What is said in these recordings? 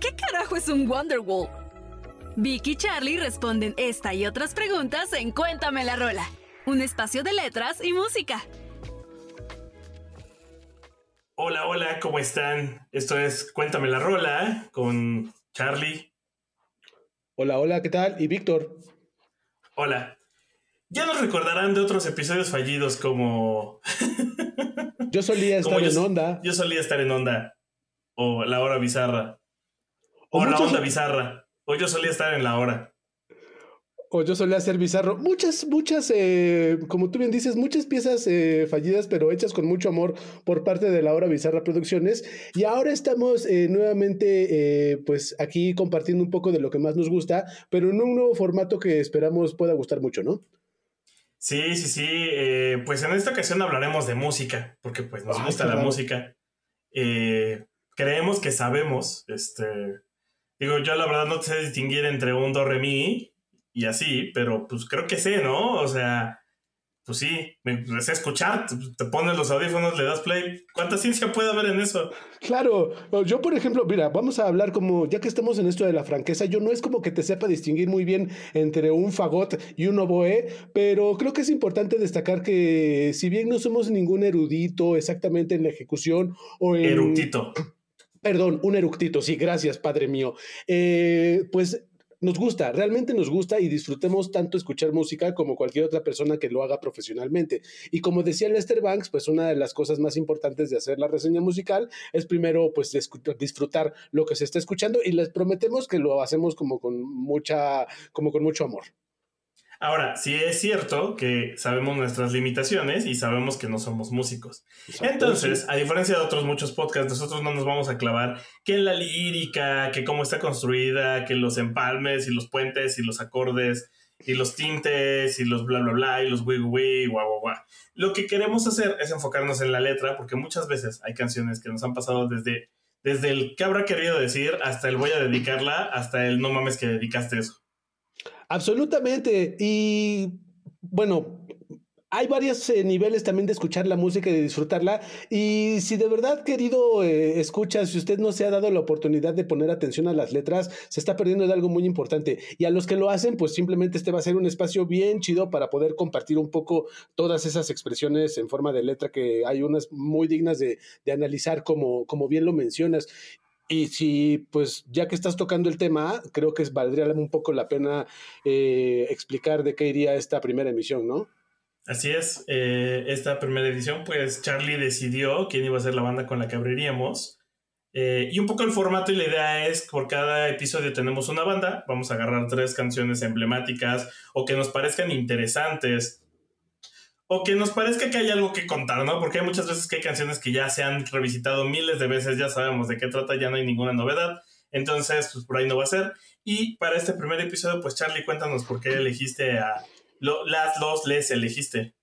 ¿qué carajo es un Wonderwall? Vicky y Charlie responden esta y otras preguntas en Cuéntame la Rola, un espacio de letras y música. Hola, hola, ¿cómo están? Esto es Cuéntame la Rola con Charlie. Hola, hola, ¿qué tal? Y Víctor. Hola. Ya nos recordarán de otros episodios fallidos como... Yo solía estar en onda. Yo solía estar en onda. O la hora bizarra. O, O la onda bizarra. O yo solía estar en la hora. O yo solía ser bizarro. Muchas, muchas, eh, como tú bien dices, muchas piezas eh, fallidas, pero hechas con mucho amor por parte de la Hora Bizarra Producciones. Y ahora estamos eh, nuevamente, eh, pues aquí compartiendo un poco de lo que más nos gusta, pero en un nuevo formato que esperamos pueda gustar mucho, ¿no? Sí, sí, sí. pues en esta ocasión hablaremos de música, porque pues nos Ay, gusta la raro. música. Creemos que sabemos, este... Digo, yo la verdad no sé distinguir entre un do, re, mi y así, pero pues creo que sé, ¿no? O sea, pues sí, me sé escuchar, te, pones los audífonos, le das play. ¿Cuánta ciencia puede haber en eso? Claro, yo por ejemplo, mira, vamos a hablar como, ya que estamos en esto de la franqueza, yo no es como que te sepa distinguir muy bien entre un fagot y un oboe, pero creo que es importante destacar que si bien no somos ningún erudito exactamente en la ejecución o en... Eructito. Perdón, un eructito, sí, gracias, padre mío. Eh, pues nos gusta, realmente nos gusta y disfrutemos tanto escuchar música como cualquier otra persona que lo haga profesionalmente. Y como decía Lester Banks, pues una de las cosas más importantes de hacer la reseña musical es primero pues disfrutar lo que se está escuchando y les prometemos que lo hacemos como con mucha, como con mucho amor. Ahora, sí es cierto que sabemos nuestras limitaciones y sabemos que no somos músicos. Entonces, a diferencia de otros muchos podcasts, nosotros no nos vamos a clavar que en la lírica, que cómo está construida, que los empalmes y los puentes y los acordes y los tintes y los bla bla bla y los wi wi guau guau guau. Lo que queremos hacer es enfocarnos en la letra porque muchas veces hay canciones que nos han pasado desde desde el que habrá querido decir hasta el voy a dedicarla hasta el no mames que dedicaste eso. Absolutamente. Y bueno, hay varios eh, niveles también de escuchar la música y de disfrutarla. Y si de verdad, querido eh, escucha, si usted no se ha dado la oportunidad de poner atención a las letras, se está perdiendo de algo muy importante. Y a los que lo hacen, pues simplemente este va a ser un espacio bien chido para poder compartir un poco todas esas expresiones en forma de letra que hay unas muy dignas de, de analizar, como, como bien lo mencionas. Y si, pues, ya que estás tocando el tema, creo que valdría un poco la pena eh, explicar de qué iría esta primera emisión, ¿no? Así es, eh, esta primera edición, pues Charlie decidió quién iba a ser la banda con la que abriríamos. Eh, y un poco el formato y la idea es por cada episodio tenemos una banda, vamos a agarrar tres canciones emblemáticas o que nos parezcan interesantes o que nos parezca que hay algo que contar, ¿no? Porque hay muchas veces que hay canciones que ya se han revisitado miles de veces, ya sabemos de qué trata, ya no hay ninguna novedad. Entonces, pues por ahí no va a ser. Y para este primer episodio, pues Charlie, cuéntanos por qué elegiste a... Las, los, les elegiste.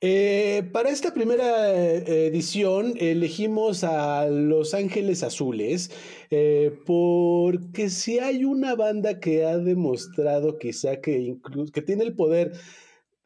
Eh, para esta primera eh, edición elegimos a Los Ángeles Azules eh, porque si hay una banda que ha demostrado quizá que, que tiene el poder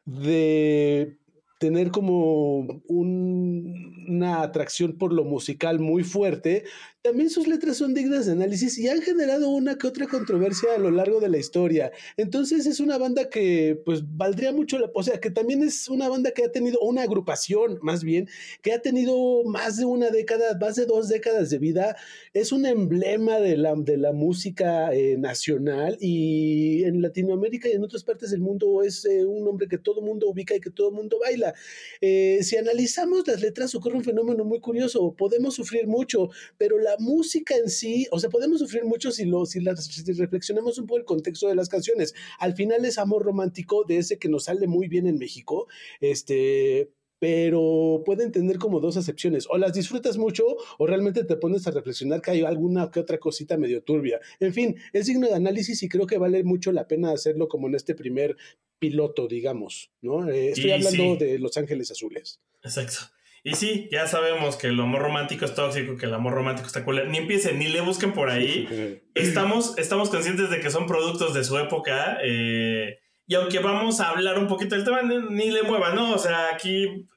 de tener como un- una atracción por lo musical muy fuerte, también sus letras son dignas de análisis y han generado una que otra controversia a lo largo de la historia. Entonces es una banda que pues valdría mucho la, o sea, que también es una banda que ha tenido, una agrupación más bien, que ha tenido más de una década, más de dos décadas de vida, es un emblema de la, de la música eh, nacional y en Latinoamérica y en otras partes del mundo es eh, un nombre que todo mundo ubica y que todo mundo baila. Eh, si analizamos las letras ocurre un fenómeno muy curioso, podemos sufrir mucho, pero la música en sí, o sea, podemos sufrir mucho si, lo, si, las- si reflexionamos un poco el contexto de las canciones. Al final es amor romántico de ese que nos sale muy bien en México, este, pero pueden tener como dos acepciones. O las disfrutas mucho o realmente te pones a reflexionar que hay alguna que otra cosita medio turbia. En fin, es digno de análisis y creo que vale mucho la pena hacerlo como en este primer piloto, digamos, ¿no? Eh, estoy hablando de Los Ángeles Azules. Exacto. Y sí, ya sabemos que el amor romántico es tóxico, que el amor romántico está cool. Ni empiecen, ni le busquen por ahí. Estamos, estamos conscientes de que son productos de su época. Eh, y aunque vamos a hablar un poquito del tema, ni, le muevan, ¿no? O sea, aquí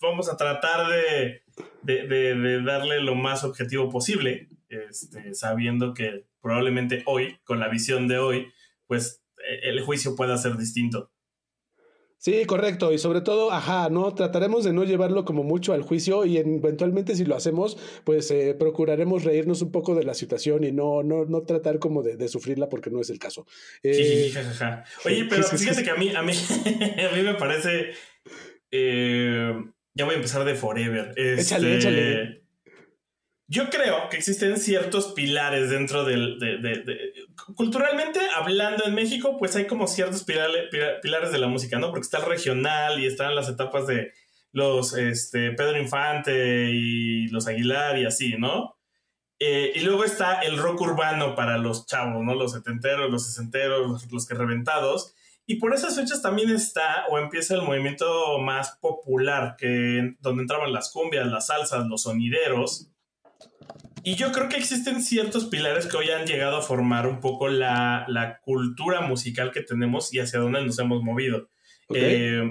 vamos a tratar de, de, darle lo más objetivo posible, este, sabiendo que probablemente hoy, con la visión de hoy, pues e, el juicio pueda ser distinto. Sí, correcto. Y sobre todo, ajá, ¿no? Trataremos de no llevarlo como mucho al juicio y eventualmente si lo hacemos, pues eh, procuraremos reírnos un poco de la situación y no, no, no tratar como de, sufrirla porque no es el caso. Eh, Oye, pero fíjate que a mí, a mí, a mí me parece... Eh, ya voy a empezar de Forever. échale, este, échale. Yo creo que existen ciertos pilares dentro del... De, culturalmente hablando en México, pues hay como ciertos pilares, pilares de la música, ¿no? Porque está el regional y están las etapas de los este, Pedro Infante y los Aguilar y así, ¿no? Eh, y luego está el rock urbano para los chavos, ¿no? Los setenteros, los sesenteros, los, los que reventados. Y por esas fechas también está o empieza el movimiento más popular, que, donde entraban las cumbias, las salsas, los sonideros y yo creo que existen ciertos pilares que hoy han llegado a formar un poco la, cultura musical que tenemos y hacia dónde nos hemos movido. Eh,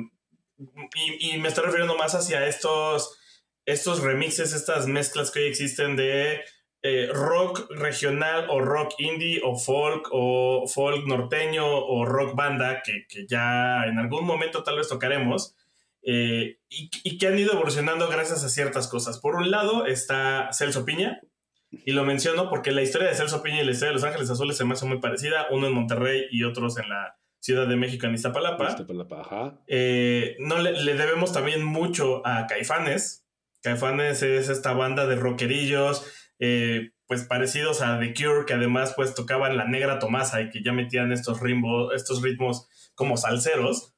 y, me estoy refiriendo más hacia estos, estos remixes, estas mezclas que hoy existen de eh, rock regional o rock indie o folk o folk norteño o rock banda que, ya en algún momento tal vez tocaremos. Eh, y, y, que han ido evolucionando gracias a ciertas cosas. Por un lado está Celso Piña, y lo menciono porque la historia de Celso Piña y la historia de Los Ángeles Azules se me hace muy parecida, uno en Monterrey y otros en la Ciudad de México, en Iztapalapa. Iztapalapa ajá. Eh, no, le, debemos también mucho a Caifanes. Caifanes es esta banda de rockerillos, eh, pues parecidos a The Cure, que además pues tocaban la negra Tomasa y que ya metían estos, ritmos, estos ritmos como salseros.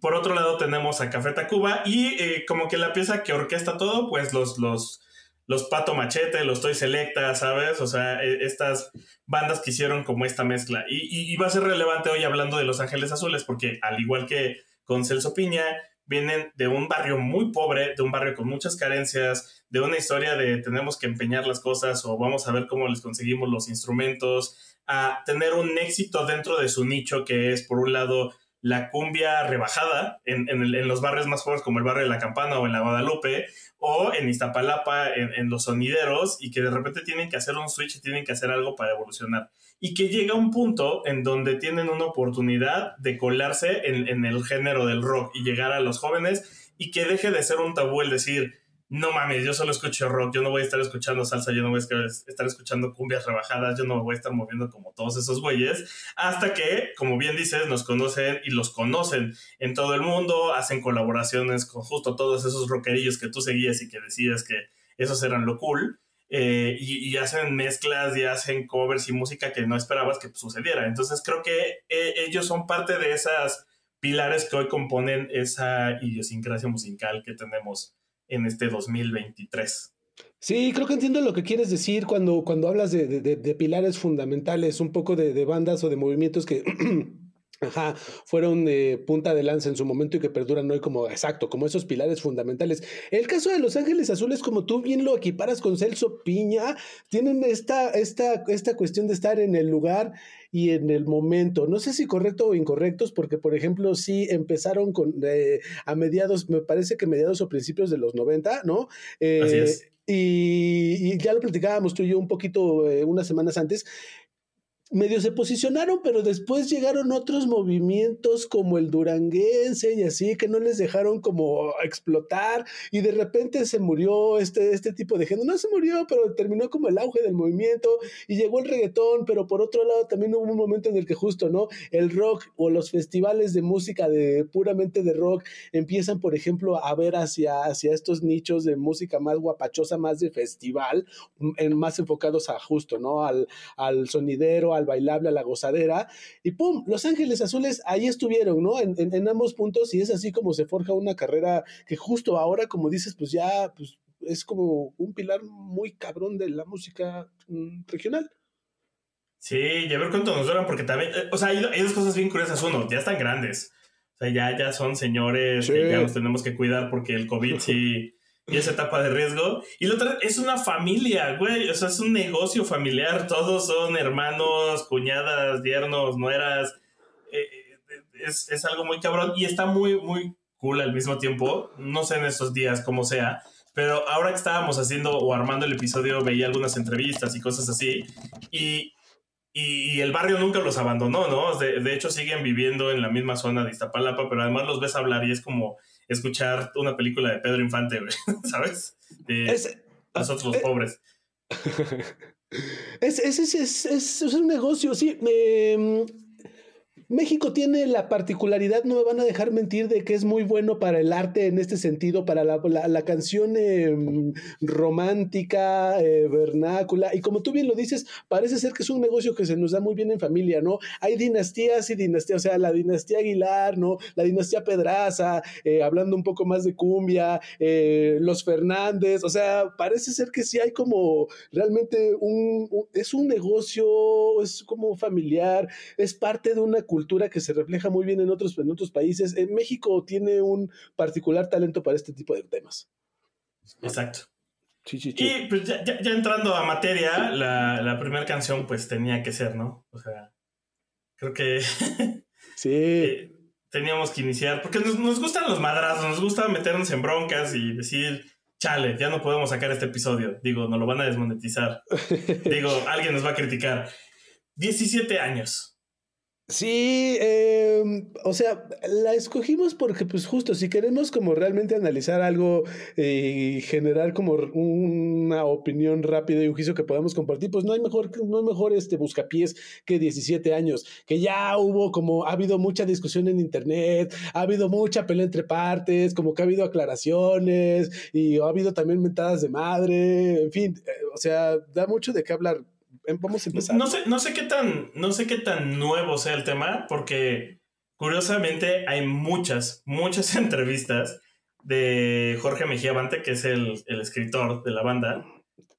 Por otro lado tenemos a Café Tacuba y eh, como que la pieza que orquesta todo, pues los, los los Pato Machete, los Toy Selecta, ¿sabes? O sea, e, estas bandas que hicieron como esta mezcla. Y, va a ser relevante hoy hablando de Los Ángeles Azules, porque al igual que con Celso Piña, vienen de un barrio muy pobre, de un barrio con muchas carencias, de una historia de tenemos que empeñar las cosas o vamos a ver cómo les conseguimos los instrumentos, a tener un éxito dentro de su nicho que es, por un lado, la cumbia rebajada en, en, los barrios más pobres como el barrio de La Campana o en la Guadalupe, o en Iztapalapa, en, los sonideros, y que de repente tienen que hacer un switch y tienen que hacer algo para evolucionar. Y que llega un punto en donde tienen una oportunidad de colarse en, en el género del rock y llegar a los jóvenes y que deje de ser un tabú el decir, no mames, yo solo escucho rock, yo no voy a estar escuchando salsa, yo no voy a estar escuchando cumbias rebajadas, yo no me voy a estar moviendo como todos esos güeyes, hasta que, como bien dices, nos conocen y los conocen en todo el mundo, hacen colaboraciones con justo todos esos rockerillos que tú seguías y que decías que esos eran lo cool, eh, y, hacen mezclas y hacen covers y música que no esperabas que sucediera. Entonces creo que eh, ellos son parte de esas pilares que hoy componen esa idiosincrasia musical que tenemos en este 2023. Sí, creo que entiendo lo que quieres decir cuando, cuando hablas de, pilares fundamentales, un poco de, bandas o de movimientos que Ajá, fueron de punta de lanza en su momento y que perduran hoy como, exacto, como esos pilares fundamentales. El caso de Los Ángeles Azules, como tú bien lo equiparas con Celso Piña, tienen esta, esta, esta cuestión de estar en el lugar y en el momento. No sé si correcto o incorrectos, porque por ejemplo, sí empezaron con eh, a mediados, me parece que mediados o principios de los 90, ¿no? Así es. Eh, y, ya lo platicábamos tú y yo un poquito eh, unas semanas antes, medio se posicionaron, pero después llegaron otros movimientos como el duranguense y así, que no les dejaron como explotar y de repente se murió este, este tipo de género. No se murió, pero terminó como el auge del movimiento y llegó el reggaetón, pero por otro lado también hubo un momento en el que justo, ¿no? El rock o los festivales de música de puramente de rock empiezan, por ejemplo, a ver hacia, hacia estos nichos de música más guapachosa, más de festival, en, más enfocados a justo, ¿no? Al, al sonidero, al bailable, a la gozadera, y ¡pum! Los Ángeles Azules ahí estuvieron, ¿no? En, en, ambos puntos, y es así como se forja una carrera que justo ahora, como dices, pues ya pues, es como un pilar muy cabrón de la música mm, regional. Sí, y a ver cuánto nos duran, porque también, eh, o sea, hay, dos cosas bien curiosas. Uno, ya están grandes. O sea, ya, ya son señores que ya nos tenemos que cuidar porque el COVID sí y esa etapa de riesgo. Y la otra es una familia, güey. O sea, es un negocio familiar. Todos son hermanos, cuñadas, yernos, nueras. Eh, es, es, algo muy cabrón y está muy, muy cool al mismo tiempo. No sé en estos días cómo sea. Pero ahora que estábamos haciendo o armando el episodio, veía algunas entrevistas y cosas así. Y, y, el barrio nunca los abandonó, ¿no? De, de hecho, siguen viviendo en la misma zona de Iztapalapa, pero además los ves hablar y es como escuchar una película de Pedro Infante, ¿sabes? De nosotros eh, pobres. Es, es, es, es, un negocio, sí. Eh, México tiene la particularidad, no me van a dejar mentir, de que es muy bueno para el arte en este sentido, para la, la, canción em, romántica, eh, vernácula, y como tú bien lo dices, parece ser que es un negocio que se nos da muy bien en familia, ¿no? Hay dinastías y dinastías, o sea, la dinastía Aguilar, ¿no? La dinastía Pedraza, eh, hablando un poco más de cumbia, eh, los Fernández, o sea, parece ser que sí hay como realmente un, es un negocio, es como familiar, es parte de una cultura cultura que se refleja muy bien en otros, en otros países. En México tiene un particular talento para este tipo de temas. Exacto. Y pues ya, entrando a materia, la, primera canción pues tenía que ser, ¿no? O sea, creo que... sí. Eh, teníamos que iniciar, porque nos, nos, gustan los madrazos, nos gusta meternos en broncas y decir, chale, ya no podemos sacar este episodio. Digo, nos lo van a desmonetizar. Digo, alguien nos va a criticar. 17 años. Sí, em, o sea, la escogimos porque pues justo si queremos como realmente analizar algo y generar como una opinión rápida y un juicio que podamos compartir, pues no hay mejor, no hay mejor este buscapiés que 17 años, que ya hubo como, ha habido mucha discusión en internet, ha habido mucha pelea entre partes, como que ha habido aclaraciones y ha habido también mentadas de madre, en fin, eh, o sea, da mucho de qué hablar vamos a empezar. No sé, no sé qué tan, no sé qué tan nuevo sea el tema, porque curiosamente hay muchas, muchas entrevistas de Jorge Mejía Bante, que es el, el escritor de la banda,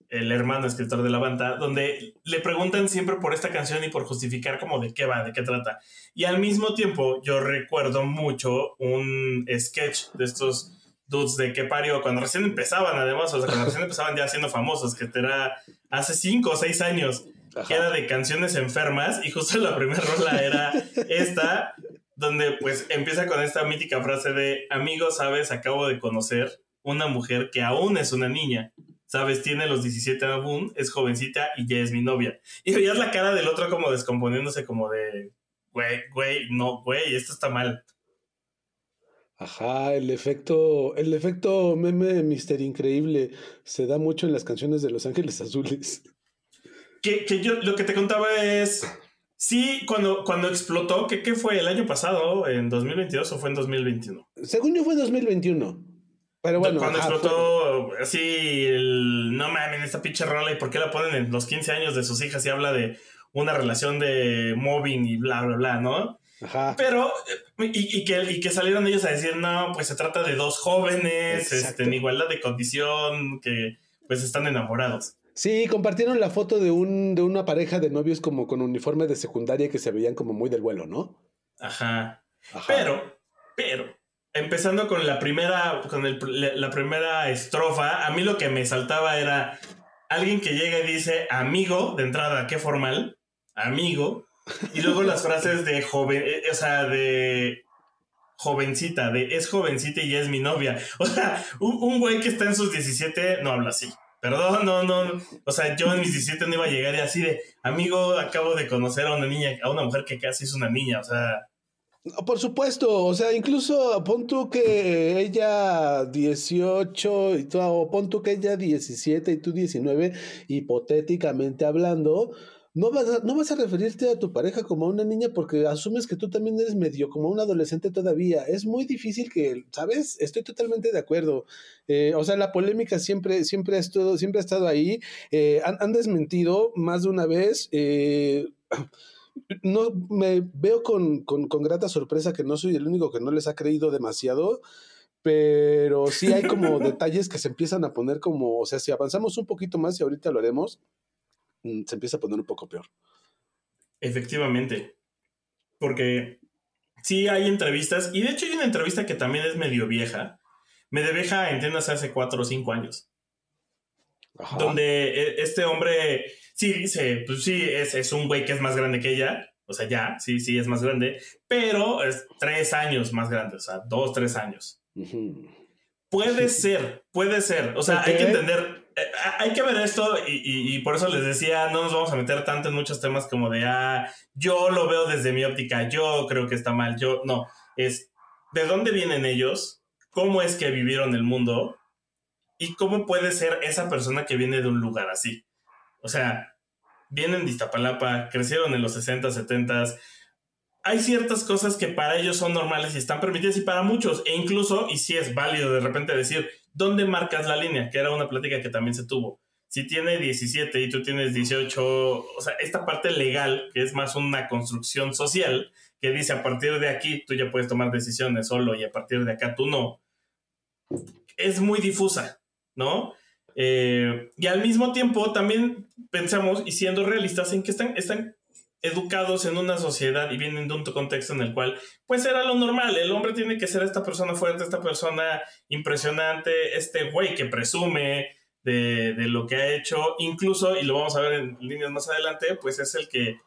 el hermano escritor de la banda, donde le preguntan siempre por esta canción y por justificar como de qué va, de qué trata. Y al mismo tiempo yo recuerdo mucho un sketch de estos dudes de qué parió, cuando recién empezaban además, o sea, cuando recién empezaban ya siendo famosos, que era hace cinco o seis años, que era de canciones enfermas, y justo la primera rola era esta, donde pues empieza con esta mítica frase de, amigo, sabes, acabo de conocer una mujer que aún es una niña. Sabes, tiene los 17 aún, es jovencita y ya es mi novia. Y veías la cara del otro como descomponiéndose como de, güey, güey, no, güey, esto está mal. Ajá, el efecto, el efecto meme Mister Increíble se da mucho en las canciones de Los Ángeles Azules. Que, que yo lo que te contaba es, sí, cuando, cuando explotó, que qué fue el año pasado, en 2022 o fue en 2021? Según yo fue 2021. Pero bueno. Cuando explotó así, el, no mames, esta pinche rola y por qué la ponen en los 15 años de sus hijas y habla de una relación de mobbing y bla, bla, bla, ¿no? Pero, y, que, y que salieron ellos a decir, no, pues se trata de dos jóvenes este, en igualdad de condición que pues están enamorados. Sí, compartieron la foto de, un, de una pareja de novios como con uniforme de secundaria que se veían como muy del vuelo, ¿no? Ajá. Pero, pero, empezando con la primera, con la primera estrofa, a mí lo que me saltaba era alguien que llega y dice, amigo, de entrada, qué formal, amigo, y luego las frases de joven, eh, o sea, de jovencita, de es jovencita y es mi novia. O sea, un, güey que está en sus 17 no habla así. Perdón, no, no. O sea, yo en mis 17 no iba a llegar y así de, amigo, acabo de conocer a una niña, a una mujer que casi es una niña, o sea. Por supuesto, o sea, incluso pon tú que ella 18 y tú, o pon tú que ella 17 y tú 19, hipotéticamente hablando, no vas, a, no vas a referirte a tu pareja como a una niña porque asumes que tú también eres medio como un adolescente todavía. Es muy difícil que, ¿sabes? Estoy totalmente de acuerdo. Eh, o sea, la polémica siempre, siempre, ha, estado, siempre ha estado ahí. Eh, han, desmentido más de una vez. Eh, no me veo con, con, con, grata sorpresa que no soy el único que no les ha creído demasiado, pero sí hay como detalles que se empiezan a poner como, o sea, si avanzamos un poquito más y ahorita lo haremos, se empieza a poner un poco peor. Efectivamente, porque sí hay entrevistas, y de hecho hay una entrevista que también es medio vieja, medio vieja, entiéndase, hace cuatro o cinco años, donde e, este hombre sí dice, pues sí, es, es un güey que es más grande que ella, o sea, ya, sí, sí, es más grande, pero es tres años más grande, o sea, dos, tres años. Puede ser, puede ser. O sea, hay que entender, eh, hay que ver esto y, por eso les decía, no nos vamos a meter tanto en muchos temas como de, ah, yo lo veo desde mi óptica, yo creo que está mal, yo no. Es, ¿de dónde vienen ellos? ¿Cómo es que vivieron el mundo? ¿Y cómo puede ser esa persona que viene de un lugar así? O sea, vienen de Iztapalapa, crecieron en los 60, 70 hay ciertas cosas que para ellos son normales y están permitidas y para muchos, e incluso, y si es válido de repente decir, ¿dónde marcas la línea? Que era una plática que también se tuvo. Si tiene 17 y tú tienes 18, o sea, esta parte legal, que es más una construcción social, que dice a partir de aquí tú ya puedes tomar decisiones solo y a partir de acá tú no, es muy difusa, ¿no? Eh, y al mismo tiempo también pensamos, y siendo realistas, en que están, están educados en una sociedad y vienen de un contexto en el cual, pues era lo normal, el hombre tiene que ser esta persona fuerte, esta persona impresionante, este güey que presume de, lo que ha hecho, incluso, y lo vamos a ver en líneas más adelante, pues es el que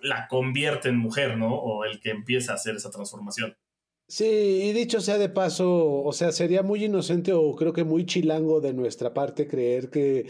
la convierte en mujer, ¿no? O el que empieza a hacer esa transformación. Sí, y dicho sea de paso, o sea, sería muy inocente o creo que muy chilango de nuestra parte creer que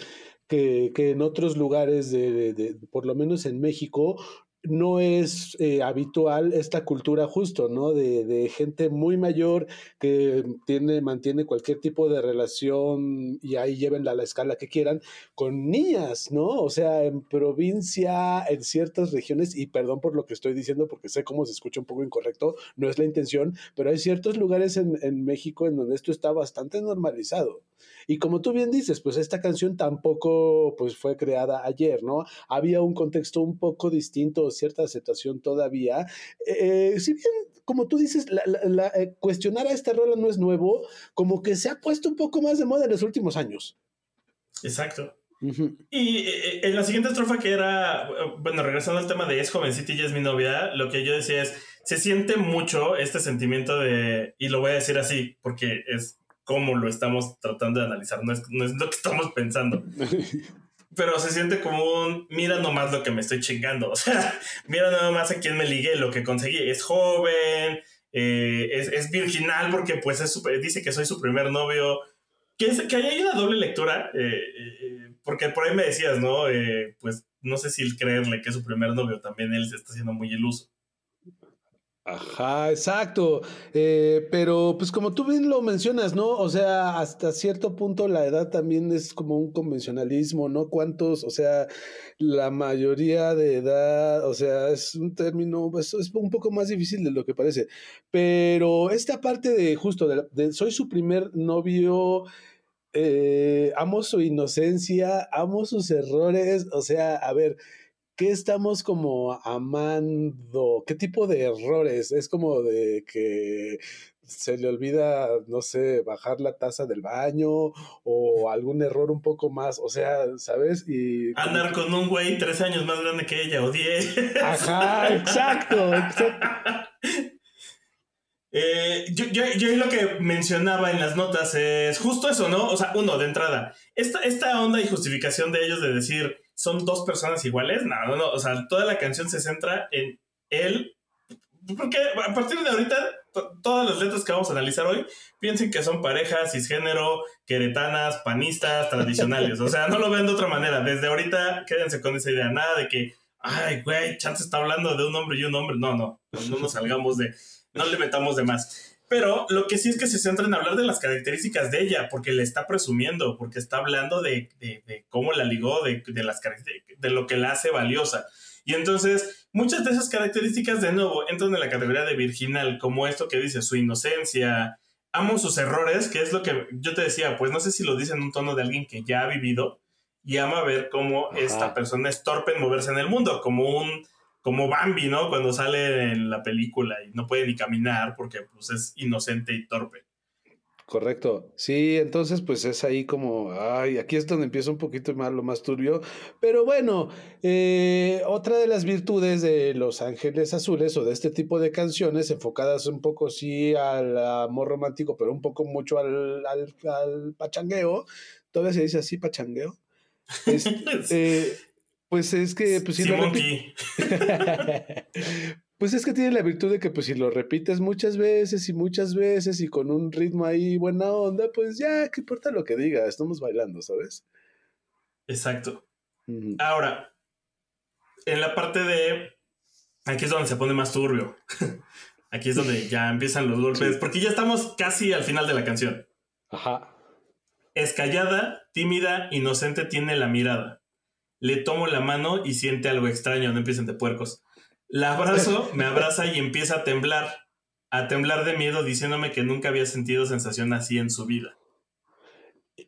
que, que en otros lugares, de, de, por lo menos en México, no es eh, habitual esta cultura justo, ¿no? De, de, gente muy mayor que tiene, mantiene cualquier tipo de relación y ahí llévenla a la escala que quieran con niñas, ¿no? O sea, en provincia, en ciertas regiones, y perdón por lo que estoy diciendo porque sé cómo se escucha un poco incorrecto, no es la intención, pero hay ciertos lugares en, en México en donde esto está bastante normalizado. Y como tú bien dices, pues esta canción tampoco pues fue creada ayer, ¿no? Había un contexto un poco distinto, cierta aceptación todavía. Eh, si bien, como tú dices, la, eh, cuestionar a esta rola no es nuevo, como que se ha puesto un poco más de moda en los últimos años. Exacto. Y eh, en la siguiente estrofa que era, bueno, regresando al tema de es jovencita y es mi novia, lo que yo decía es, se siente mucho este sentimiento de, y lo voy a decir así, porque es cómo lo estamos tratando de analizar, no es, no es lo que estamos pensando. Pero se siente como un, mira nomás lo que me estoy chingando, o sea, mira nomás a quién me ligué, lo que conseguí, es joven, eh, es, es, virginal porque pues es dice que soy su primer novio, que, es, que hay una doble lectura, eh, eh, porque por ahí me decías, ¿no? pues no sé si creerle que es su primer novio, también él se está haciendo muy iluso. Ajá, exacto. Eh, pero pues como tú bien lo mencionas, ¿no? O sea, hasta cierto punto la edad también es como un convencionalismo, ¿no? ¿Cuántos? O sea, la mayoría de edad, o sea, es un término, es, es un poco más difícil de lo que parece. Pero esta parte de justo, de, soy su primer novio, eh, amo su inocencia, amo sus errores, o sea, a ver ¿qué estamos como amando? ¿Qué tipo de errores? Es como de que se le olvida, no sé, bajar la taza del baño o algún error un poco más, o sea, ¿sabes? Y andar con un güey tres años más grande que ella o diez. Ajá, exacto, exacto. Eh, yo, yo, yo, lo que mencionaba en las notas es justo eso, ¿no? O sea, uno, de entrada, esta, esta onda y justificación de ellos de decir, son dos personas iguales. No, no, no. O sea, toda la canción se centra en él. Porque a partir de ahorita, todas las letras que vamos a analizar hoy, piensen que son parejas, cisgénero, queretanas, panistas, tradicionales. o sea, no lo ven de otra manera. Desde ahorita, quédense con esa idea. Nada de que, ay, güey, Chance está hablando de un hombre y un hombre. No, no. No nos salgamos de. No le metamos de más. Pero lo que sí es que se centra en hablar de las características de ella, porque le está presumiendo, porque está hablando de, cómo la ligó, de, las de lo que la hace valiosa. Y entonces, muchas de esas características, de nuevo, entran en la categoría de virginal, como esto que dice, su inocencia, amo sus errores, que es lo que yo te decía, pues no sé si lo dice en un tono de alguien que ya ha vivido, y ama ver cómo esta persona es torpe en moverse en el mundo, como un como Bambi, ¿no? Cuando sale en la película y no puede ni caminar porque pues es inocente y torpe. Correcto. Sí, entonces pues es ahí como, ay, aquí es donde empieza un poquito más lo más turbio. Pero bueno, eh, otra de las virtudes de Los Ángeles Azules o de este tipo de canciones enfocadas un poco sí al amor romántico, pero un poco mucho al, al, pachangueo. ¿Todavía se dice así, pachangueo? Eh, pues es que, pues si lo Pues es que tiene la virtud de que pues si lo repites muchas veces y muchas veces y con un ritmo ahí buena onda, pues ya, ¿qué importa lo que diga? Estamos bailando, ¿sabes? Exacto. Ahora, en la parte de... Aquí es donde se pone más turbio. Aquí es donde ya empiezan los golpes, porque ya estamos casi al final de la canción. Ajá. Es callada, tímida, inocente tiene la mirada. Le tomo la mano y siente algo extraño, no empiecen de puercos. La abrazo, me abraza y empieza a temblar, a temblar de miedo diciéndome que nunca había sentido sensación así en su vida.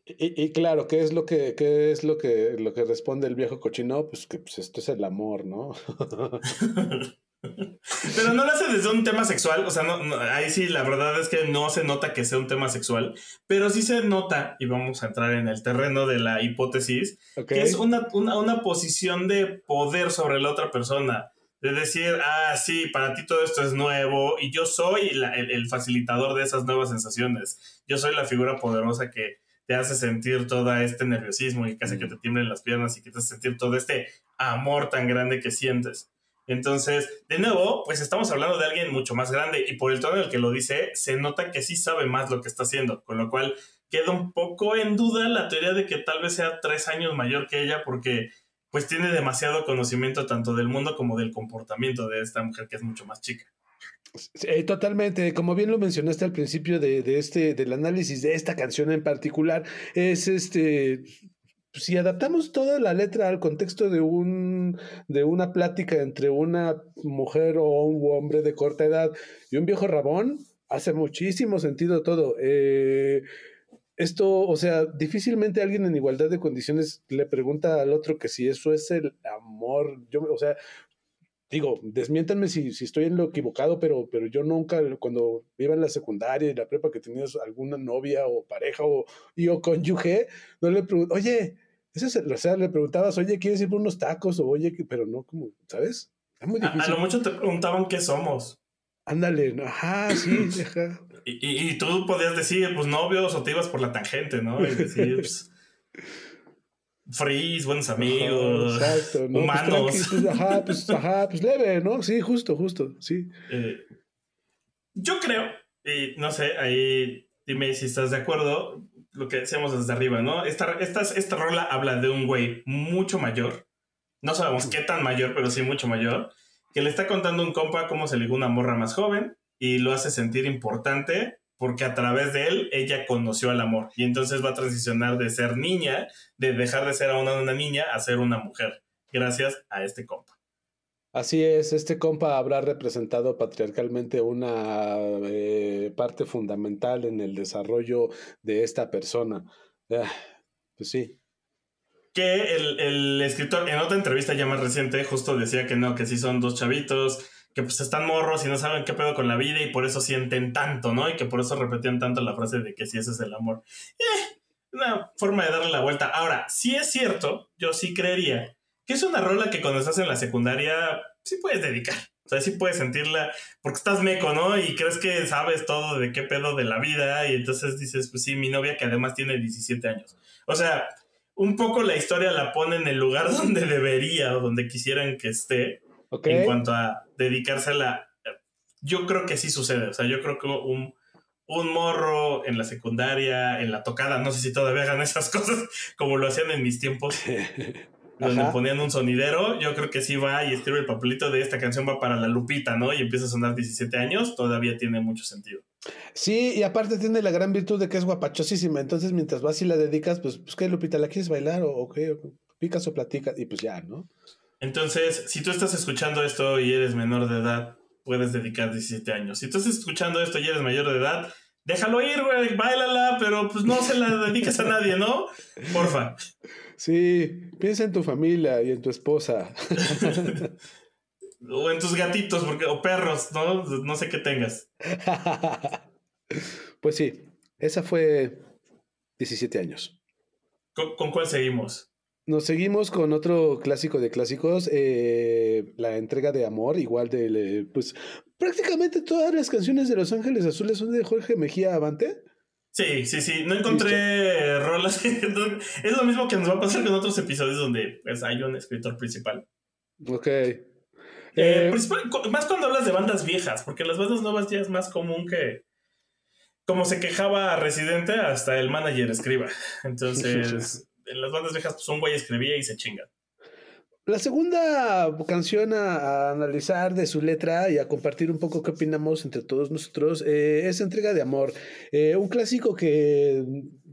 Y, claro, ¿qué es lo que, qué es lo que, lo que responde el viejo cochino? Pues que pues, esto es el amor, ¿no? Pero no lo hace desde un tema sexual, o sea, no, ahí sí la verdad es que no se nota que sea un tema sexual, pero sí se nota, y vamos a entrar en el terreno de la hipótesis, que es una, una, una posición de poder sobre la otra persona de decir, ah, sí, para ti todo esto es nuevo y yo soy el, facilitador de esas nuevas sensaciones. Yo soy la figura poderosa que te hace sentir todo este nerviosismo y que hace que te tiemblen las piernas y que te hace sentir todo este amor tan grande que sientes. Entonces, de nuevo, pues estamos hablando de alguien mucho más grande y por el tono en el que lo dice, se nota que sí sabe más lo que está haciendo, con lo cual queda un poco en duda la teoría de que tal vez sea tres años mayor que ella porque pues tiene demasiado conocimiento tanto del mundo como del comportamiento de esta mujer que es mucho más chica. totalmente, como bien lo mencionaste al principio de, este, del análisis de esta canción en particular, es este, si adaptamos toda la letra al contexto de un, de una plática entre una mujer o un hombre de corta edad y un viejo rabón, hace muchísimo sentido todo. Eh, esto, o sea, difícilmente alguien en igualdad de condiciones le pregunta al otro que si eso es el amor. Yo, o sea, digo, desmiéntanme si, si estoy en lo equivocado, pero, pero yo nunca, cuando iba en la secundaria y la prepa que tenías alguna novia o pareja o, y o cónyuge, no le pregunto, oye, eso es, o sea, le preguntabas, oye, ¿quieres ir por unos tacos? O oye, pero no, como, ¿sabes? Es muy difícil. A, lo mucho te preguntaban qué somos. Ándale, ajá, sí, ajá. Y, tú podías decir, pues novios o te ibas por la tangente, ¿no? Y decir, pues, freeze, buenos amigos, exacto, pues, humanos. Pues, ajá, pues, ajá, pues leve, ¿no? Sí, justo, justo, sí. Eh, yo creo, y no sé, ahí dime si estás de acuerdo, lo que decíamos desde arriba, ¿no? Esta, esta, esta rola habla de un güey mucho mayor, no sabemos qué tan mayor, pero sí mucho mayor, que le está contando un compa cómo se ligó una morra más joven y lo hace sentir importante porque a través de él ella conoció al amor y entonces va a transicionar de ser niña, de dejar de ser a una, niña a ser una mujer, gracias a este compa. Así es, este compa habrá representado patriarcalmente una eh, parte fundamental en el desarrollo de esta persona. Ah, pues sí. Que el, el, escritor en otra entrevista ya más reciente justo decía que no, que sí son dos chavitos, que pues están morros y no saben qué pedo con la vida y por eso sienten tanto, ¿no? Y que por eso repetían tanto la frase de que si ese es el amor. Eh, una forma de darle la vuelta. Ahora, si es cierto, yo sí creería que es una rola que cuando estás en la secundaria sí puedes dedicar. O sea, sí puedes sentirla porque estás meco, ¿no? Y crees que sabes todo de qué pedo de la vida y entonces dices, pues sí, mi novia que además tiene 17 años. O sea, un poco la historia la pone en el lugar donde debería o donde quisieran que esté en cuanto a dedicársela. Yo creo que sí sucede. O sea, yo creo que un, un morro en la secundaria, en la tocada, no sé si todavía hagan esas cosas como lo hacían en mis tiempos. donde ponían un sonidero, yo creo que sí va y escribe el papelito de esta canción va para la Lupita, ¿no? Y empieza a sonar 17 años, todavía tiene mucho sentido. Sí, y aparte tiene la gran virtud de que es guapachosísima, entonces mientras vas y la dedicas, pues, pues ¿qué Lupita? ¿La quieres bailar o, qué? Picas o platicas y pues ya, ¿no? Entonces, si tú estás escuchando esto y eres menor de edad, puedes dedicar 17 años. Si tú estás escuchando esto y eres mayor de edad, déjalo ir, güey, bailala, pero pues no se la dediques a nadie, ¿no? Porfa. Sí, piensa en tu familia y en tu esposa. o en tus gatitos, porque, o perros, ¿no? No sé qué tengas. pues sí, esa fue 17 años. ¿Con, cuál seguimos? Nos seguimos con otro clásico de clásicos, eh, la entrega de amor, igual de, pues prácticamente todas las canciones de Los Ángeles Azules son de Jorge Mejía Avante. Sí, sí, sí. No encontré rolas. es lo mismo que nos va a pasar con otros episodios donde pues, hay un escritor principal. Ok. Eh, eh, más cuando hablas de bandas viejas, porque las bandas nuevas ya es más común que. Como se quejaba Residente, hasta el manager escriba. Entonces, en las bandas viejas, pues un güey escribía y se chinga. La segunda canción a, analizar de su letra y a compartir un poco qué opinamos entre todos nosotros eh, es Entrega de Amor, eh, un clásico que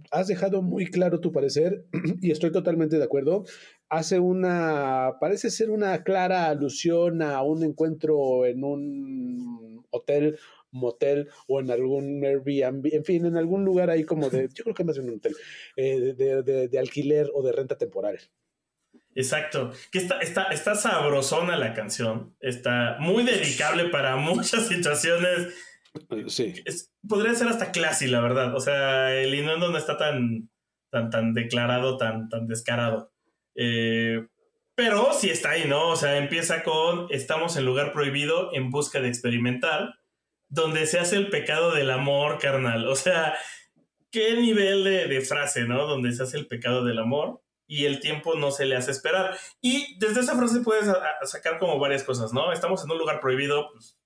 has dejado muy claro tu parecer y estoy totalmente de acuerdo. Hace una, parece ser una clara alusión a un encuentro en un hotel motel o en algún Airbnb, en fin, en algún lugar ahí como de, yo creo que más en un hotel, eh, de alquiler o de renta temporal. Exacto. Que está, está, está sabrosona la canción. Está muy dedicable para muchas situaciones. Sí. podría ser hasta classy, la verdad. O sea, el innuendo no está tan, tan, tan declarado, tan, tan descarado. Eh, pero sí está ahí, ¿no? O sea, empieza con estamos en lugar prohibido en busca de experimentar, donde se hace el pecado del amor carnal. O sea, qué nivel de, de frase, ¿no? Donde se hace el pecado del amor y el tiempo no se le hace esperar. Y desde esa frase puedes sacar como varias cosas, ¿no? Estamos en un lugar prohibido, pues,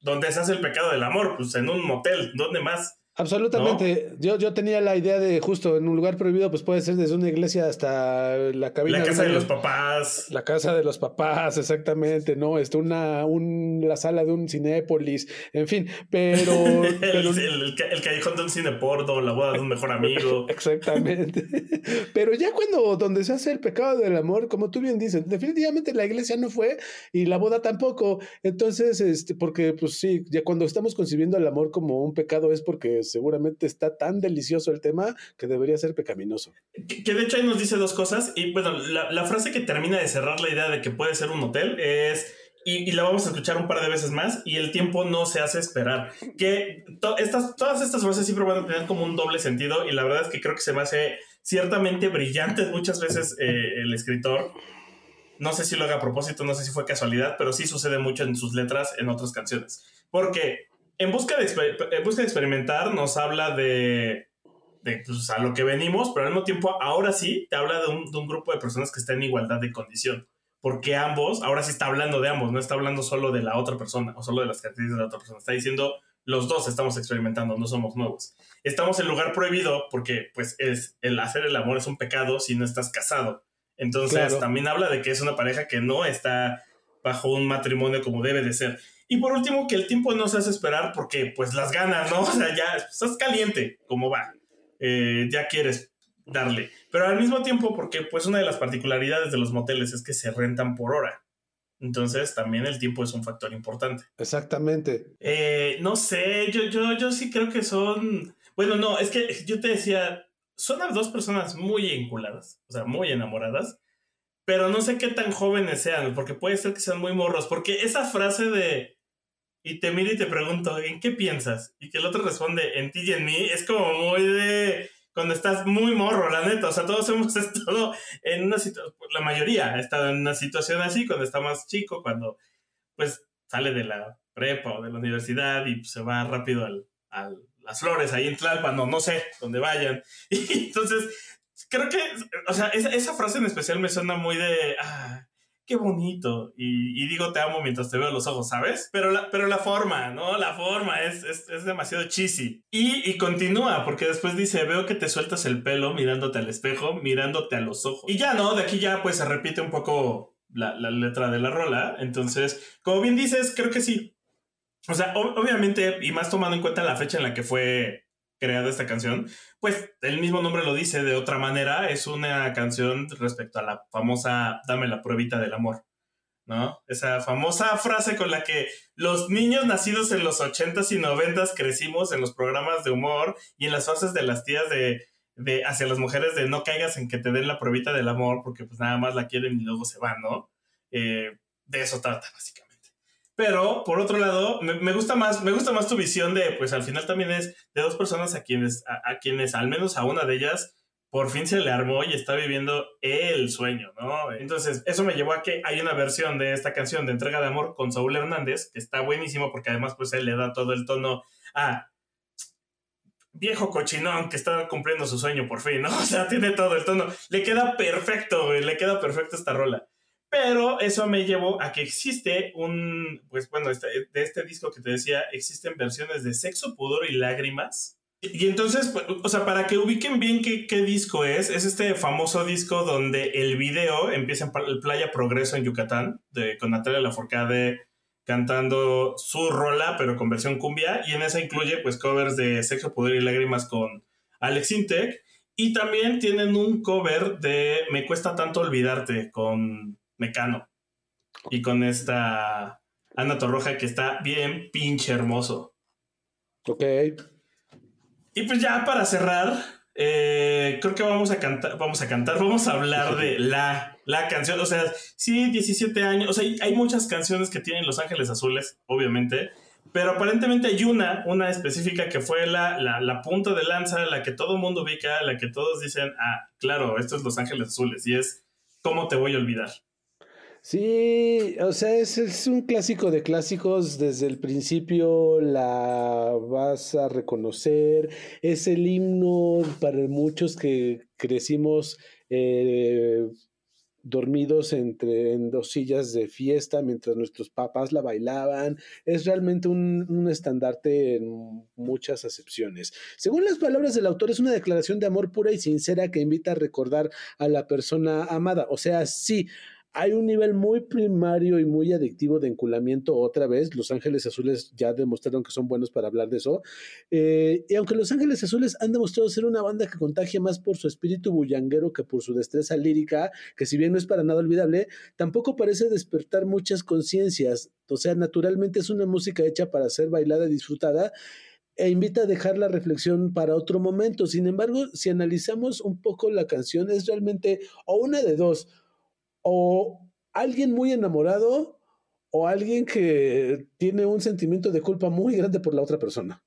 donde se hace el pecado del amor, pues en un motel, ¿dónde más? Absolutamente. Yo, yo tenía la idea de justo en un lugar prohibido, pues puede ser desde una iglesia hasta la cabina. La casa de, los papás. La casa de los papás, exactamente, ¿no? Está una, un, la sala de un cinépolis, en fin, pero... el, el, callejón de un cinepordo, la boda de un mejor amigo. exactamente. pero ya cuando, donde se hace el pecado del amor, como tú bien dices, definitivamente la iglesia no fue y la boda tampoco. Entonces, este, porque pues sí, ya cuando estamos concibiendo el amor como un pecado es porque seguramente está tan delicioso el tema que debería ser pecaminoso. Que, de hecho ahí nos dice dos cosas. Y bueno, la, frase que termina de cerrar la idea de que puede ser un hotel es y, la vamos a escuchar un par de veces más y el tiempo no se hace esperar. Que estas, todas estas frases siempre van a tener como un doble sentido y la verdad es que creo que se me hace ciertamente brillante muchas veces eh, el escritor. No sé si lo haga a propósito, no sé si fue casualidad, pero sí sucede mucho en sus letras en otras canciones. Porque en busca, de, busca de experimentar nos habla de, pues, a lo que venimos, pero al mismo tiempo ahora sí te habla de un, grupo de personas que están en igualdad de condición. Porque ambos, ahora sí está hablando de ambos, no está hablando solo de la otra persona o solo de las características de la otra persona. Está diciendo los dos estamos experimentando, no somos nuevos. Estamos en lugar prohibido porque pues es el hacer el amor es un pecado si no estás casado. Entonces también habla de que es una pareja que no está bajo un matrimonio como debe de ser. Y por último, que el tiempo no se hace esperar porque pues las ganas, ¿no? O sea, ya estás caliente, como va. Eh, ya quieres darle. Pero al mismo tiempo, porque pues una de las particularidades de los moteles es que se rentan por hora. Entonces también el tiempo es un factor importante. Exactamente. Eh, no sé, yo, yo, yo sí creo que son... Bueno, no, es que yo te decía, son dos personas muy vinculadas, o sea, muy enamoradas, pero no sé qué tan jóvenes sean, porque puede ser que sean muy morros, porque esa frase de y te miro y te pregunto, ¿en qué piensas? Y que el otro responde, en ti y en mí, es como muy de cuando estás muy morro, la neta. O sea, todos hemos estado en una situación, la mayoría ha estado en una situación así cuando está más chico, cuando pues sale de la prepa o de la universidad y se va rápido al, a las flores ahí en Tlalpan, no, no sé, donde vayan. Y entonces, creo que, o sea, esa, esa frase en especial me suena muy de, ah, qué bonito. Y, digo te amo mientras te veo los ojos, ¿sabes? Pero la, pero la forma, ¿no? La forma es, es, demasiado cheesy. Y, y, continúa, porque después dice, veo que te sueltas el pelo mirándote al espejo, mirándote a los ojos. Y ya, ¿no? De aquí ya pues se repite un poco la, la letra de la rola. Entonces, como bien dices, creo que sí. O sea, obviamente, y más tomando en cuenta la fecha en la que fue creada esta canción, pues el mismo nombre lo dice de otra manera, es una canción respecto a la famosa Dame la pruebita del amor, ¿no? Esa famosa frase con la que los niños nacidos en los 80s y 90s crecimos en los programas de humor y en las fases de las tías de de hacia las mujeres de no caigas en que te den la pruebita del amor porque pues nada más la quieren y luego se van, ¿no? Eh, de eso trata básicamente. Pero por otro lado, me, gusta más, me gusta más tu visión de, pues al final también es de dos personas a quienes, a, quienes al menos a una de ellas por fin se le armó y está viviendo el sueño, ¿no? Entonces, eso me llevó a que hay una versión de esta canción de Entrega de Amor con Saúl Hernández, que está buenísimo porque además pues él le da todo el tono a viejo cochinón que está cumpliendo su sueño por fin, ¿no? O sea, tiene todo el tono. Le queda perfecto, güey, le queda perfecto esta rola. Pero eso me llevó a que existe un, pues bueno, este, de este disco que te decía, existen versiones de Sexo, Pudor y Lágrimas. Y, entonces, pues, o sea, para que ubiquen bien qué, qué, disco es, es este famoso disco donde el video empieza en Playa Progreso en Yucatán, de, con Natalia Lafourcade cantando su rola, pero con versión cumbia, y en esa incluye pues covers de Sexo, Poder y Lágrimas con Alex Intec, y también tienen un cover de Me cuesta tanto olvidarte con Mecano, y con esta Ana Torroja que está bien pinche hermoso. Ok. Y pues ya para cerrar, eh, creo que vamos a cantar, vamos a cantar, vamos a hablar de la, la canción. O sea, sí, 17 años. O sea, hay muchas canciones que tienen Los Ángeles Azules, obviamente. Pero aparentemente hay una, una específica que fue la, la, la punta de lanza, la que todo el mundo ubica, la que todos dicen, ah, claro, esto es Los Ángeles Azules. Y es, ¿cómo te voy a olvidar? Sí, o sea, es, es, un clásico de clásicos, desde el principio la vas a reconocer, es el himno para muchos que crecimos eh, dormidos entre en dos sillas de fiesta mientras nuestros papás la bailaban. Es realmente un, un, estandarte en muchas acepciones. Según las palabras del autor, es una declaración de amor pura y sincera que invita a recordar a la persona amada. O sea, sí, hay un nivel muy primario y muy adictivo de enculamiento otra vez. Los Ángeles Azules ya demostraron que son buenos para hablar de eso. Eh, y aunque Los Ángeles Azules han demostrado ser una banda que contagia más por su espíritu bullanguero que por su destreza lírica, que si bien no es para nada olvidable, tampoco parece despertar muchas conciencias. O sea, naturalmente es una música hecha para ser bailada y disfrutada e invita a dejar la reflexión para otro momento. Sin embargo, si analizamos un poco la canción, es realmente o una de dos o alguien muy enamorado o alguien que tiene un sentimiento de culpa muy grande por la otra persona.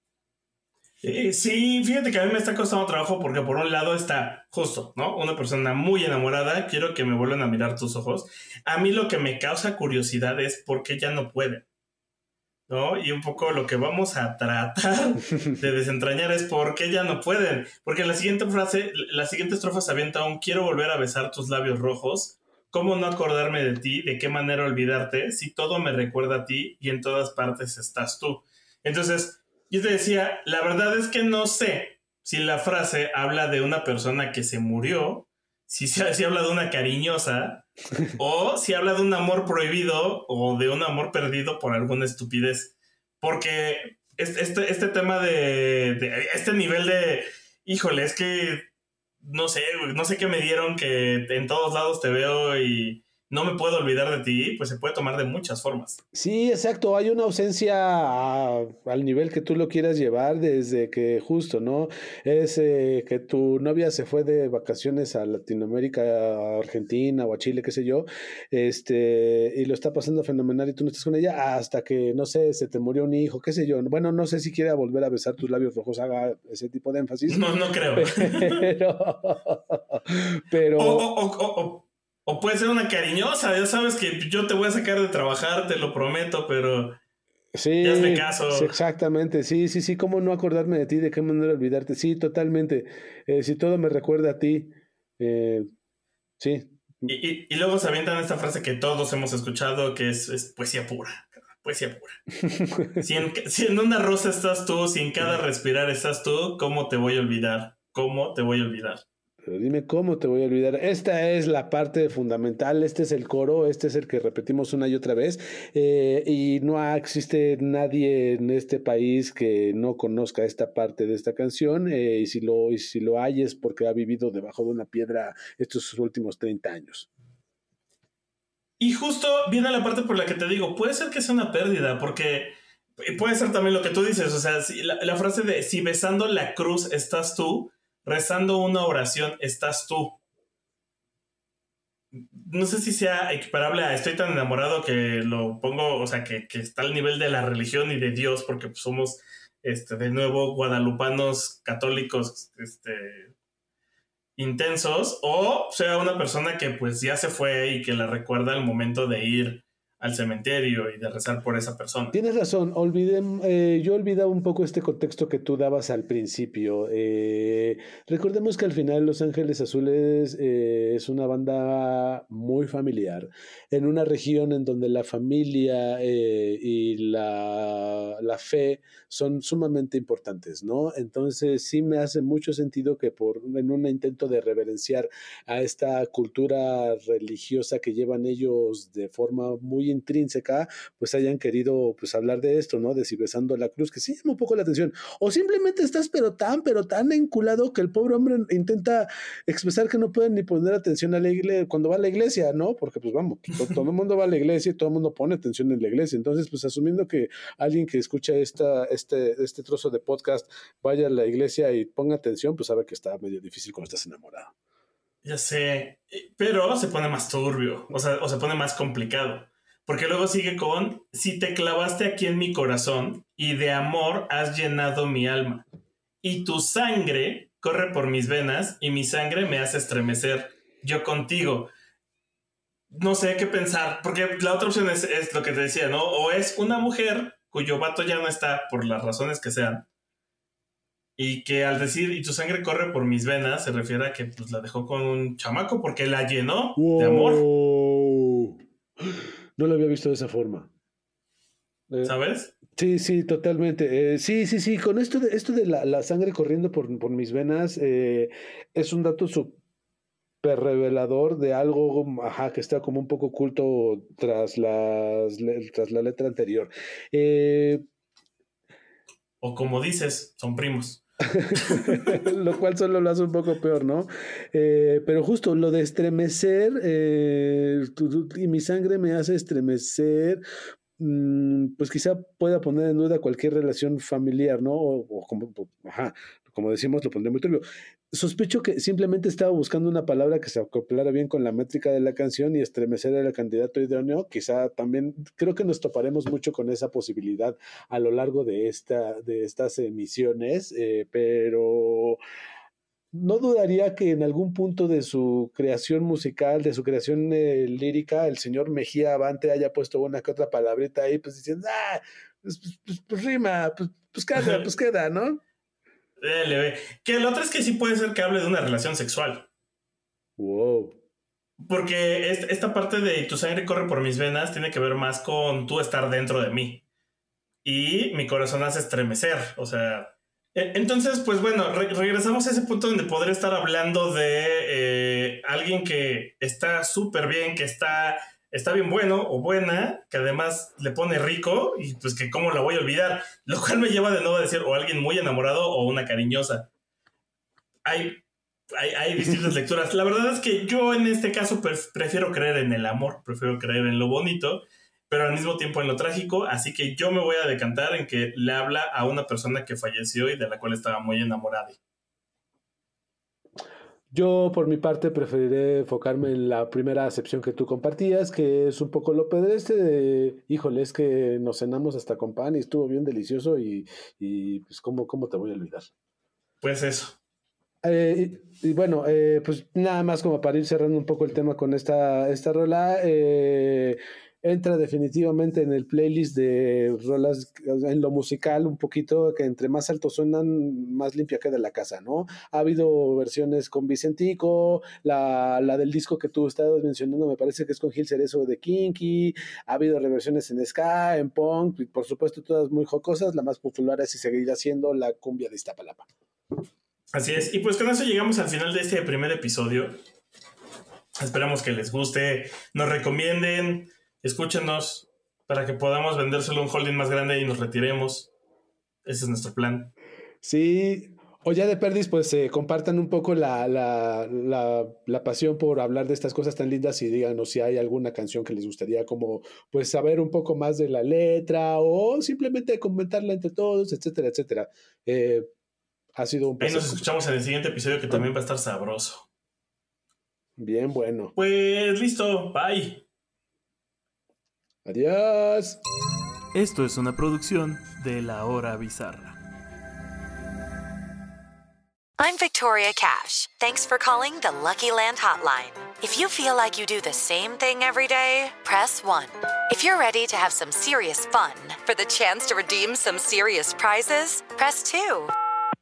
Eh, sí, fíjate que a mí me está costando trabajo porque por un lado está justo, ¿no? Una persona muy enamorada, quiero que me vuelvan a mirar tus ojos. A mí lo que me causa curiosidad es por qué ya no pueden, ¿no? Y un poco lo que vamos a tratar de desentrañar es por qué ya no pueden. Porque la siguiente frase, la siguiente estrofa se avienta un quiero volver a besar tus labios rojos ¿Cómo no acordarme de ti? ¿De qué manera olvidarte? Si todo me recuerda a ti y en todas partes estás tú. Entonces, yo te decía, la verdad es que no sé si la frase habla de una persona que se murió, si, si habla de una cariñosa, o si habla de un amor prohibido o de un amor perdido por alguna estupidez. Porque este, este tema de, de este nivel de, híjole, es que no sé, no sé qué me dieron que en todos lados te veo y no me puedo olvidar de ti, pues se puede tomar de muchas formas. Sí, exacto. Hay una ausencia al nivel que tú lo quieras llevar desde que justo, ¿no? Es eh, que tu novia se fue de vacaciones a Latinoamérica, a Argentina o a Chile, qué sé yo, este, y lo está pasando fenomenal y tú no estás con ella hasta que, no sé, se te murió un hijo, qué sé yo. Bueno, no sé si quiera volver a besar tus labios rojos, haga ese tipo de énfasis. No, no creo. Pero... pero... O puede ser una cariñosa, ya sabes que yo te voy a sacar de trabajar, te lo prometo, pero... Sí, hazme caso. exactamente, sí, sí, sí, cómo no acordarme de ti, de qué manera olvidarte, sí, totalmente. Eh, si todo me recuerda a ti, eh, sí. Y, y, luego se avientan esta frase que todos hemos escuchado, que es, es poesía pura, poesía pura. si, en, si en una rosa estás tú, si en cada respirar estás tú, ¿cómo te voy a olvidar? ¿Cómo te voy a olvidar? Dime cómo te voy a olvidar. Esta es la parte fundamental, este es el coro, este es el que repetimos una y otra vez. Eh, y no existe nadie en este país que no conozca esta parte de esta canción. Eh, y, si lo, y si lo hay es porque ha vivido debajo de una piedra estos últimos 30 años. Y justo viene la parte por la que te digo, puede ser que sea una pérdida, porque puede ser también lo que tú dices, o sea, la frase de si besando la cruz estás tú, rezando una oración estás tú. No sé si sea equiparable a estoy tan enamorado que lo pongo, o sea, que, está al nivel de la religión y de Dios, porque somos, este, de nuevo, guadalupanos católicos, este, intensos, o sea, una persona que pues ya se fue y que la recuerda el momento de ir al cementerio y de rezar por esa persona. Tienes razón, olvidé, eh, yo olvidaba un poco este contexto que tú dabas al principio. Eh, recordemos que al final Los Ángeles Azules eh, es una banda muy familiar, en una región en donde la familia y la, la, fe son sumamente importantes, ¿no? Entonces sí me hace mucho sentido que por, en un intento de reverenciar a esta cultura religiosa que llevan ellos de forma muy intrínseca, pues hayan querido pues hablar de esto, ¿no? De si besando la cruz, que sí llama un poco la atención. O simplemente estás pero tan, pero tan enculado que el pobre hombre intenta expresar que no puede ni poner atención a la iglesia cuando va a la iglesia, ¿no? Porque pues vamos, todo, el mundo va a la iglesia y todo el mundo pone atención en la iglesia. Entonces, pues asumiendo que alguien que escucha esta, este, este trozo de podcast vaya a la iglesia y ponga atención, pues sabe que está medio difícil cuando estás enamorado. Ya sé, pero se pone más turbio, o sea, o se pone más complicado. Porque luego sigue con, si te clavaste aquí en mi corazón y de amor has llenado mi alma, y tu sangre corre por mis venas y mi sangre me hace estremecer, yo contigo. No sé qué pensar, porque la otra opción es, es lo que te decía, ¿no? O es una mujer cuyo vato ya no está por las razones que sean, y que al decir y tu sangre corre por mis venas se refiere a que pues, la dejó con un chamaco porque la llenó de amor. No lo había visto de esa forma. Eh, ¿Sabes? Sí, sí, totalmente. Eh, sí, sí, sí. Con esto de, esto de la, sangre corriendo por, mis venas, eh, es un dato súper revelador de algo ajá, que está como un poco oculto tras, las, tras la letra anterior. o como dices, son primos. lo cual solo lo hace un poco peor, ¿no? Eh, pero justo lo de estremecer, eh, y mi sangre me hace estremecer, mm, pues quizá pueda poner en duda cualquier relación familiar, ¿no? O, como, ajá, como decimos, lo pondré muy turbio. Sospecho que simplemente estaba buscando una palabra que se acoplara bien con la métrica de la canción y estremecer al candidato idóneo. Quizá también creo que nos toparemos mucho con esa posibilidad a lo largo de, esta, de estas emisiones, eh, pero no dudaría que en algún punto de su creación musical, de su creación eh, lírica, el señor Mejía Avante haya puesto una que otra palabrita ahí, pues diciendo, ah, pues, pues, pues, pues rima, pues, pues queda, pues queda, ¿no? Que el otro es que sí puede ser que hable de una relación sexual. Wow. Porque esta parte de tu sangre corre por mis venas tiene que ver más con tú estar dentro de mí. Y mi corazón hace estremecer. O sea. E, entonces, pues bueno, regresamos a ese punto donde poder estar hablando de eh, alguien que está súper bien, que está está bien bueno o buena, que además le pone rico y pues que cómo la voy a olvidar, lo cual me lleva de nuevo a decir o alguien muy enamorado o una cariñosa. Hay, hay, distintas lecturas. La verdad es que yo en este caso prefiero creer en el amor, prefiero creer en lo bonito, pero al mismo tiempo en lo trágico, así que yo me voy a decantar en que le habla a una persona que falleció y de la cual estaba muy enamorada. Yo, por mi parte, preferiré enfocarme en la primera acepción que tú compartías, que es un poco lo pedestre de, híjole, es que nos cenamos hasta con pan y estuvo bien delicioso y, y pues, ¿cómo, ¿cómo te voy a olvidar? Pues eso. Eh, y, bueno, eh, pues nada más como para ir cerrando un poco el tema con esta, esta rola. Eh, entra definitivamente en el playlist de rolas en lo musical un poquito que entre más alto suenan más limpia queda la casa, ¿no? Ha habido versiones con Vicentico, la, la del disco que tú estabas mencionando me parece que es con Gil Cerezo de Kinky, ha habido reversiones en ska, en punk, y por supuesto todas muy jocosas, la más popular es y seguirá siendo la cumbia de Iztapalapa. Así es, y pues con eso llegamos al final de este primer episodio. Esperamos que les guste, nos recomienden, escúchenos para que podamos vendérselo a un holding más grande y nos retiremos. Ese es nuestro plan. Sí, o ya de perdis, pues eh, compartan un poco la, la, la, pasión por hablar de estas cosas tan lindas y díganos si hay alguna canción que les gustaría como pues saber un poco más de la letra o simplemente comentarla entre todos, etcétera, etcétera. Eh, Ha sido un Ahí nos placer. escuchamos en el siguiente episodio que también va a estar sabroso. Bien, bueno. Pues listo, bye. Adiós. Esto es una producción de La Hora Bizarra. I'm Victoria Cash. Thanks for calling the Lucky Land Hotline. If you feel like you do the same thing every day, press 1. If you're ready to have some serious fun for the chance to redeem some serious prizes, press 2.